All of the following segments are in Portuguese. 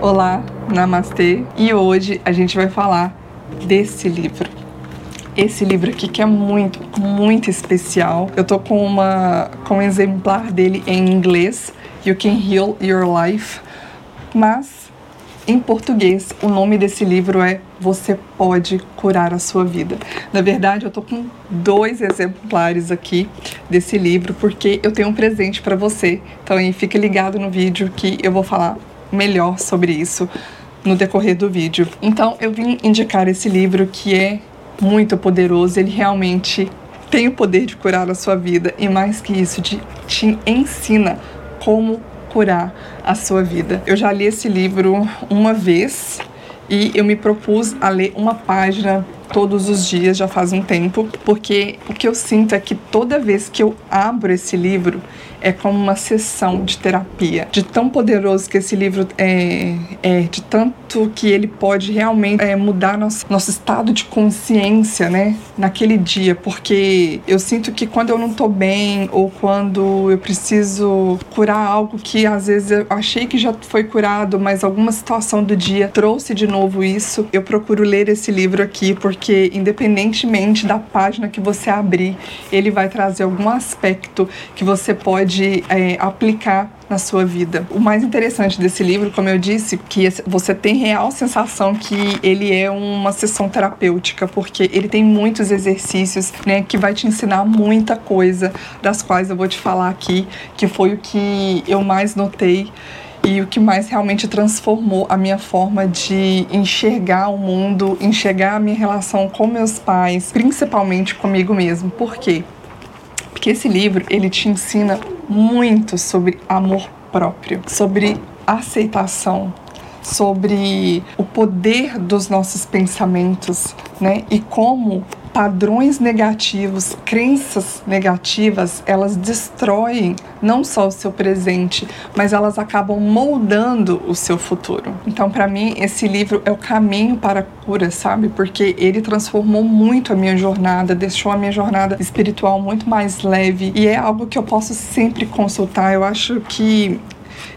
Olá, namastê. E hoje a gente vai falar desse livro. Esse livro aqui que é muito, muito especial. Eu tô com uma com um exemplar dele em inglês, You Can Heal Your Life, mas em português, o nome desse livro é Você Pode Curar a Sua Vida. Na verdade, eu tô com dois exemplares aqui desse livro porque eu tenho um presente para você. Então, aí, fique ligado no vídeo que eu vou falar melhor sobre isso no decorrer do vídeo. Então, eu vim indicar esse livro que é muito poderoso, ele realmente tem o poder de curar a sua vida e mais que isso, de, te ensina como curar a sua vida. Eu já li esse livro uma vez e eu me propus a ler uma página todos os dias já faz um tempo, porque o que eu sinto é que toda vez que eu abro esse livro, é como uma sessão de terapia, de tão poderoso que esse livro é, é de tanto que ele pode realmente é, mudar nosso, nosso estado de consciência, né, naquele dia, porque eu sinto que quando eu não tô bem ou quando eu preciso curar algo que às vezes eu achei que já foi curado, mas alguma situação do dia trouxe de novo isso, eu procuro ler esse livro aqui porque independentemente da página que você abrir, ele vai trazer algum aspecto que você pode pode é, aplicar na sua vida. O mais interessante desse livro, como eu disse, que você tem real sensação que ele é uma sessão terapêutica, porque ele tem muitos exercícios, né, que vai te ensinar muita coisa, das quais eu vou te falar aqui, que foi o que eu mais notei e o que mais realmente transformou a minha forma de enxergar o mundo, enxergar a minha relação com meus pais, principalmente comigo mesmo. Por quê? Porque esse livro, ele te ensina muito sobre amor próprio, sobre aceitação, sobre o poder dos nossos pensamentos, né? E como padrões negativos, crenças negativas, elas destroem não só o seu presente, mas elas acabam moldando o seu futuro. Então, para mim, esse livro é o caminho para a cura, sabe? Porque ele transformou muito a minha jornada, deixou a minha jornada espiritual muito mais leve e é algo que eu posso sempre consultar. Eu acho que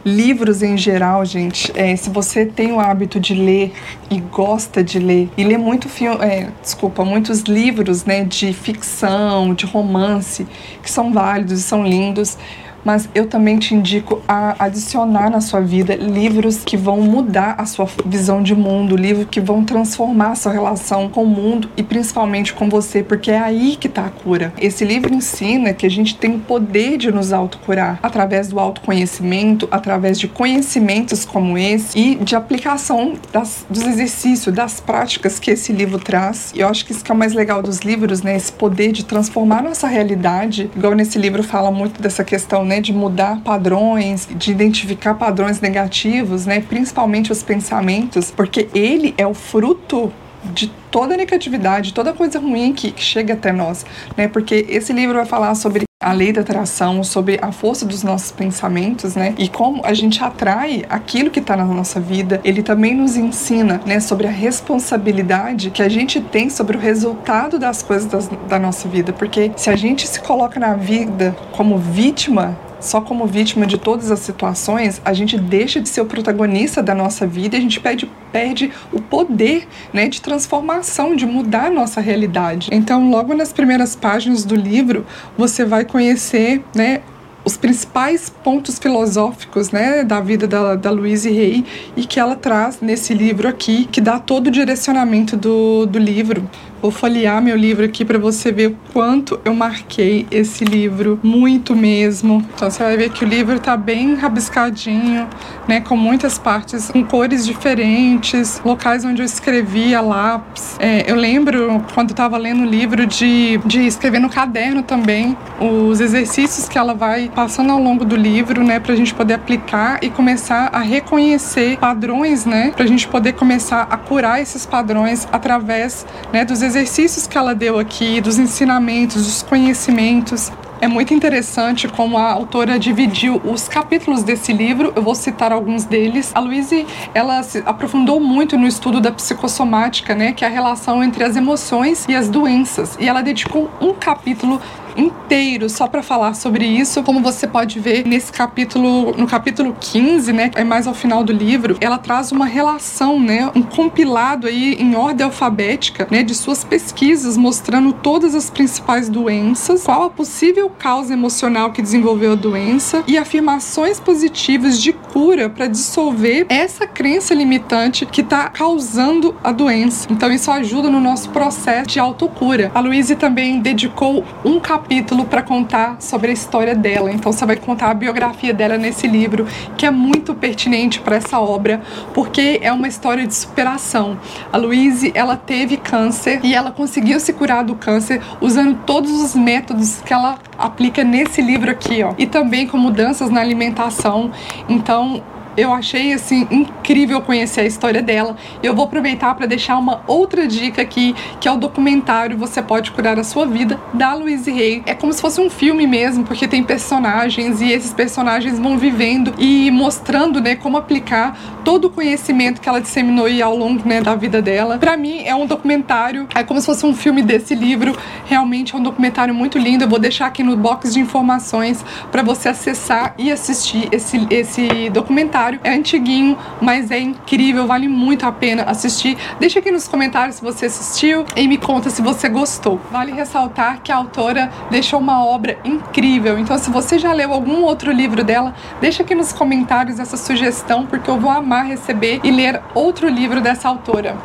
Livros em geral, gente, é, se você tem o hábito de ler e gosta de ler, e lê muito filme, é, desculpa, muitos livros né, de ficção, de romance, que são válidos e são lindos, mas eu também te indico a adicionar na sua vida livros que vão mudar a sua visão de mundo, livros que vão transformar a sua relação com o mundo e principalmente com você, porque é aí que está a cura. Esse livro ensina que a gente tem o poder de nos autocurar através do autoconhecimento, através de conhecimentos como esse e de aplicação das, dos exercícios, das práticas que esse livro traz. E eu acho que isso que é o mais legal dos livros, né? Esse poder de transformar nossa realidade. Igual nesse livro fala muito dessa questão, né? Né, de mudar padrões, de identificar padrões negativos, né, principalmente os pensamentos, porque ele é o fruto de toda negatividade, toda coisa ruim que, que chega até nós, né? Porque esse livro vai falar sobre a lei da atração, sobre a força dos nossos pensamentos, né? E como a gente atrai aquilo que está na nossa vida. Ele também nos ensina, né, sobre a responsabilidade que a gente tem sobre o resultado das coisas das, da nossa vida. Porque se a gente se coloca na vida como vítima só como vítima de todas as situações, a gente deixa de ser o protagonista da nossa vida e a gente perde, perde o poder né, de transformação, de mudar a nossa realidade. Então, logo nas primeiras páginas do livro, você vai conhecer né, os principais pontos filosóficos né, da vida da, da Louise Hay e que ela traz nesse livro aqui, que dá todo o direcionamento do, do livro. Vou folhear meu livro aqui para você ver o quanto eu marquei esse livro, muito mesmo. Então você vai ver que o livro tá bem rabiscadinho, né, com muitas partes com cores diferentes, locais onde eu escrevi a lápis. É, eu lembro quando eu tava lendo o livro de, de escrever no caderno também os exercícios que ela vai passando ao longo do livro, né, pra gente poder aplicar e começar a reconhecer padrões, né, pra gente poder começar a curar esses padrões através, né, dos exercícios exercícios que ela deu aqui, dos ensinamentos, dos conhecimentos. É muito interessante como a autora dividiu os capítulos desse livro. Eu vou citar alguns deles. A Louise, ela se aprofundou muito no estudo da psicossomática, né, que é a relação entre as emoções e as doenças. E ela dedicou um capítulo inteiro só para falar sobre isso. Como você pode ver nesse capítulo, no capítulo 15, né, é mais ao final do livro, ela traz uma relação, né, um compilado aí em ordem alfabética, né, de suas pesquisas mostrando todas as principais doenças, qual a possível causa emocional que desenvolveu a doença e afirmações positivas de cura para dissolver essa crença limitante que está causando a doença. Então isso ajuda no nosso processo de autocura. A Louise também dedicou um capítulo para contar sobre a história dela. Então você vai contar a biografia dela nesse livro, que é muito pertinente para essa obra, porque é uma história de superação. A Louise, ela teve câncer e ela conseguiu se curar do câncer usando todos os métodos que ela aplica nesse livro aqui, ó. E também com mudanças na alimentação. Então, eu achei assim incrível conhecer a história dela. Eu vou aproveitar para deixar uma outra dica aqui, que é o documentário Você Pode Curar a Sua Vida, da Louise Hay. É como se fosse um filme mesmo, porque tem personagens e esses personagens vão vivendo e mostrando, né, como aplicar todo o conhecimento que ela disseminou ao longo, né, da vida dela. Para mim é um documentário, é como se fosse um filme desse livro. Realmente é um documentário muito lindo. Eu vou deixar aqui no box de informações para você acessar e assistir esse esse documentário é antiguinho, mas é incrível, vale muito a pena assistir. Deixa aqui nos comentários se você assistiu e me conta se você gostou. Vale ressaltar que a autora deixou uma obra incrível, então se você já leu algum outro livro dela, deixa aqui nos comentários essa sugestão, porque eu vou amar receber e ler outro livro dessa autora.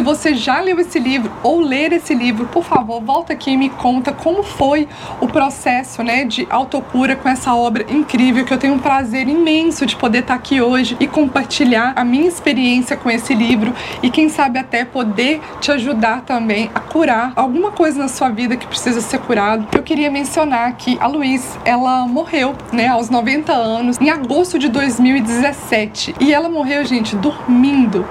Se você já leu esse livro ou ler esse livro, por favor, volta aqui e me conta como foi o processo, né, de autocura com essa obra incrível que eu tenho um prazer imenso de poder estar aqui hoje e compartilhar a minha experiência com esse livro e quem sabe até poder te ajudar também a curar alguma coisa na sua vida que precisa ser curado. Eu queria mencionar que a Luiz, ela morreu, né, aos 90 anos, em agosto de 2017. E ela morreu, gente, dormindo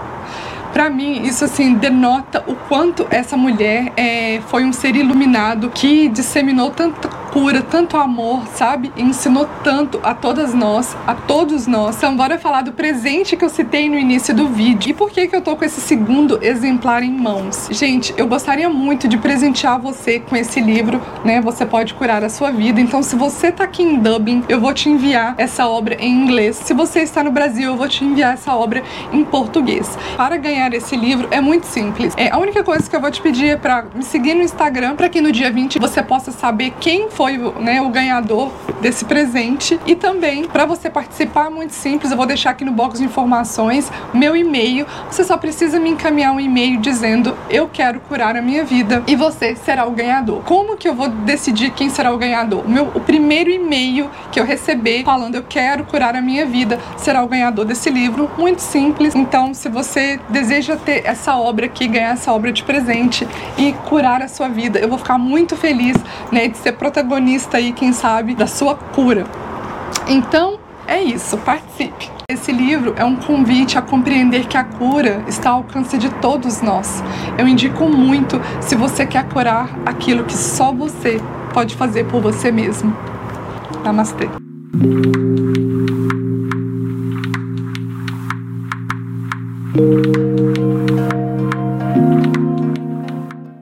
para mim isso assim denota o quanto essa mulher é, foi um ser iluminado que disseminou tanta cura, tanto amor, sabe? E ensinou tanto a todas nós, a todos nós. Então, bora falar do presente que eu citei no início do vídeo. E por que que eu tô com esse segundo exemplar em mãos? Gente, eu gostaria muito de presentear você com esse livro, né? Você pode curar a sua vida. Então, se você tá aqui em Dublin, eu vou te enviar essa obra em inglês. Se você está no Brasil, eu vou te enviar essa obra em português. Para ganhar esse livro é muito simples. É, a única coisa que eu vou te pedir é para me seguir no Instagram, para que no dia 20 você possa saber quem foi né, o ganhador desse presente. E também, para você participar, muito simples, eu vou deixar aqui no box de informações meu e-mail. Você só precisa me encaminhar um e-mail dizendo eu quero curar a minha vida e você será o ganhador. Como que eu vou decidir quem será o ganhador? O, meu, o primeiro e-mail que eu receber falando eu quero curar a minha vida será o ganhador desse livro. Muito simples. Então, se você deseja ter essa obra aqui, ganhar essa obra de presente e curar a sua vida, eu vou ficar muito feliz né, de ser protagonista protagonista aí, quem sabe, da sua cura. Então, é isso, participe. Esse livro é um convite a compreender que a cura está ao alcance de todos nós. Eu indico muito se você quer curar aquilo que só você pode fazer por você mesmo. Namastê. thank